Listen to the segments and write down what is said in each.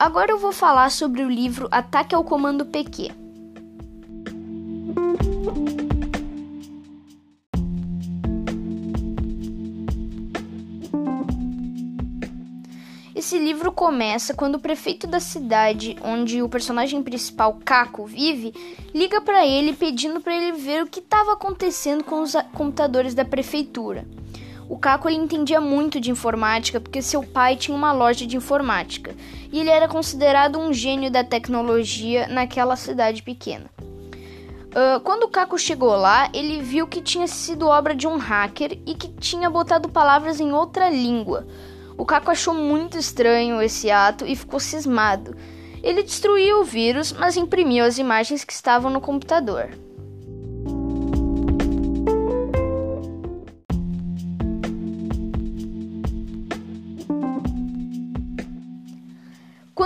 agora eu vou falar sobre o livro Ataque ao Comando PQ. Esse livro começa quando o prefeito da cidade onde o personagem principal, Caco, vive, liga para ele pedindo para ele ver o que estava acontecendo com os computadores da prefeitura. O Caco ele entendia muito de informática porque seu pai tinha uma loja de informática e ele era considerado um gênio da tecnologia naquela cidade pequena. Uh, quando o Caco chegou lá, ele viu que tinha sido obra de um hacker e que tinha botado palavras em outra língua. O Caco achou muito estranho esse ato e ficou cismado. Ele destruiu o vírus, mas imprimiu as imagens que estavam no computador.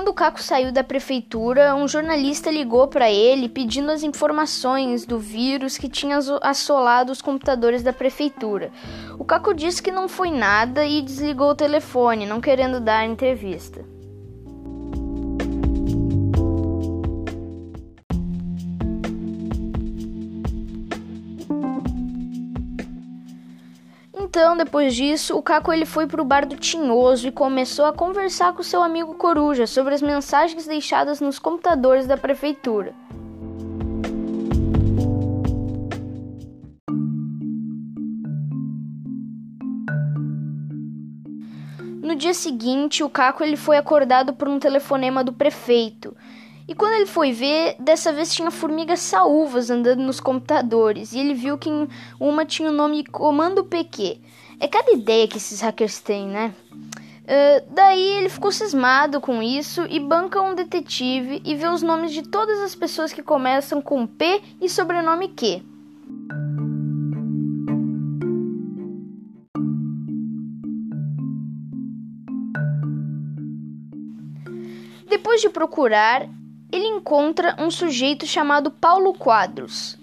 Quando o Caco saiu da prefeitura, um jornalista ligou para ele pedindo as informações do vírus que tinha assolado os computadores da prefeitura. O Caco disse que não foi nada e desligou o telefone, não querendo dar entrevista. Então, depois disso, o Caco ele foi pro bar do Tinhoso e começou a conversar com seu amigo Coruja sobre as mensagens deixadas nos computadores da prefeitura. No dia seguinte, o Caco ele foi acordado por um telefonema do prefeito. E quando ele foi ver, dessa vez tinha formigas saúvas andando nos computadores. E ele viu que uma tinha o nome Comando PQ. É cada ideia que esses hackers têm, né? Uh, daí ele ficou cismado com isso e banca um detetive e vê os nomes de todas as pessoas que começam com P e sobrenome Q. Depois de procurar, ele encontra um sujeito chamado Paulo Quadros.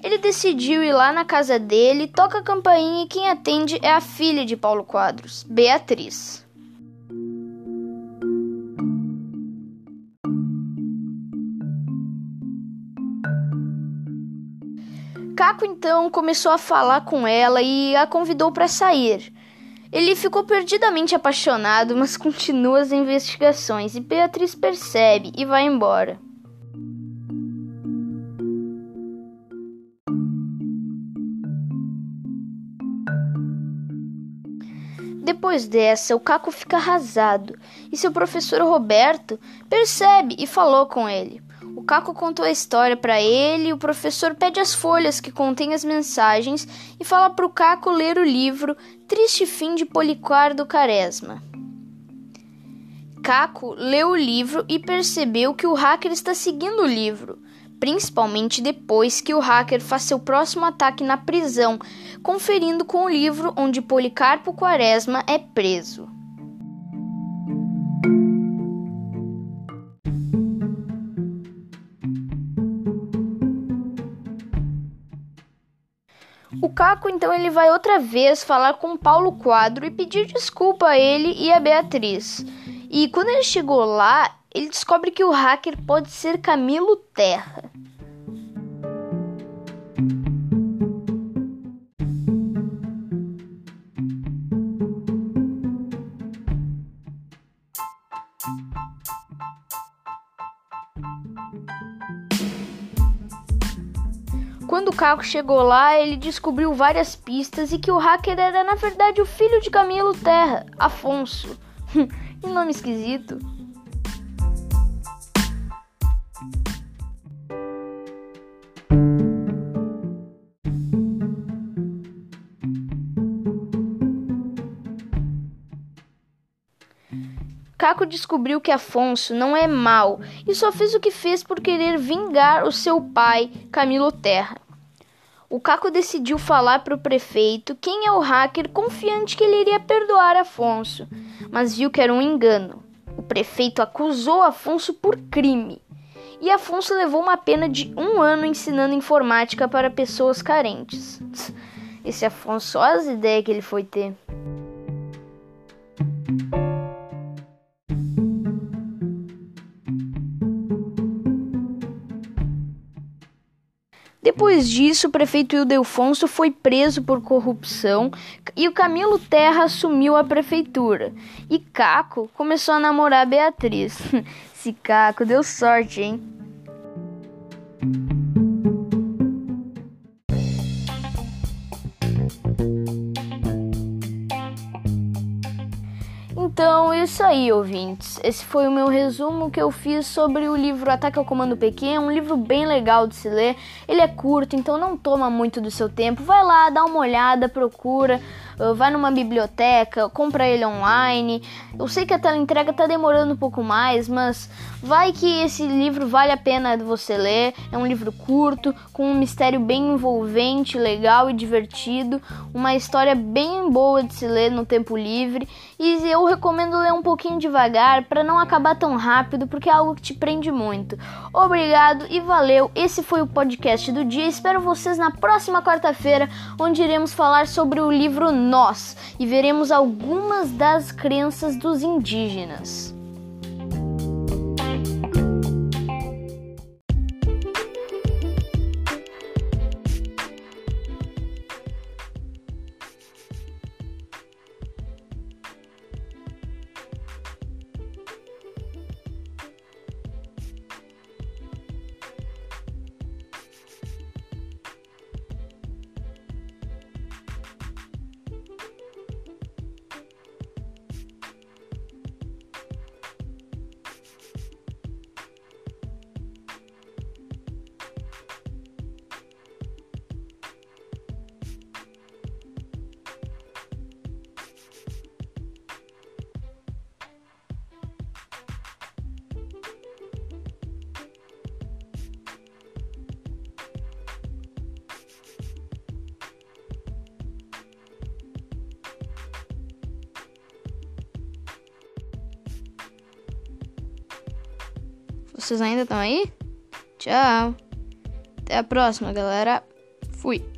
Ele decidiu ir lá na casa dele, toca a campainha e quem atende é a filha de Paulo Quadros, Beatriz. Caco então começou a falar com ela e a convidou para sair. Ele ficou perdidamente apaixonado, mas continua as investigações e Beatriz percebe e vai embora. Depois dessa, o Caco fica arrasado e seu professor Roberto percebe e falou com ele. Caco contou a história para ele, o professor pede as folhas que contêm as mensagens e fala para o Caco ler o livro Triste Fim de Policardo Quaresma. Caco leu o livro e percebeu que o hacker está seguindo o livro, principalmente depois que o hacker faz seu próximo ataque na prisão, conferindo com o livro onde Policarpo Quaresma é preso. O Caco então ele vai outra vez falar com Paulo Quadro e pedir desculpa a ele e a Beatriz. E quando ele chegou lá, ele descobre que o hacker pode ser Camilo Terra. Quando o Caco chegou lá, ele descobriu várias pistas e que o hacker era na verdade o filho de Camilo Terra, Afonso. que nome esquisito. Caco descobriu que Afonso não é mau e só fez o que fez por querer vingar o seu pai, Camilo Terra. O Caco decidiu falar para o prefeito quem é o hacker, confiante que ele iria perdoar Afonso, mas viu que era um engano. O prefeito acusou Afonso por crime e Afonso levou uma pena de um ano ensinando informática para pessoas carentes. Esse Afonso, olha as ideias que ele foi ter.. Depois disso, o prefeito Ildefonso foi preso por corrupção e o Camilo Terra assumiu a prefeitura. E Caco começou a namorar Beatriz. Esse Caco deu sorte, hein? Então, isso aí, ouvintes. Esse foi o meu resumo que eu fiz sobre o livro Ataque ao Comando. É um livro bem legal de se ler. Ele é curto, então não toma muito do seu tempo. Vai lá, dá uma olhada, procura. Ah, vai numa biblioteca, compra ele online. Eu sei que a tela entrega tá demorando um pouco mais, mas vai que esse livro vale a pena você ler. É um livro curto, com um mistério bem envolvente, legal e divertido, uma história bem boa de se ler no tempo livre. E eu recomendo ler um pouquinho devagar para não acabar tão rápido, porque é algo que te prende muito. Obrigado e valeu. Esse foi o podcast do dia. Espero vocês na próxima quarta-feira, onde iremos falar sobre o livro nós e veremos algumas das crenças dos indígenas. Vocês ainda estão aí? Tchau. Até a próxima, galera. Fui.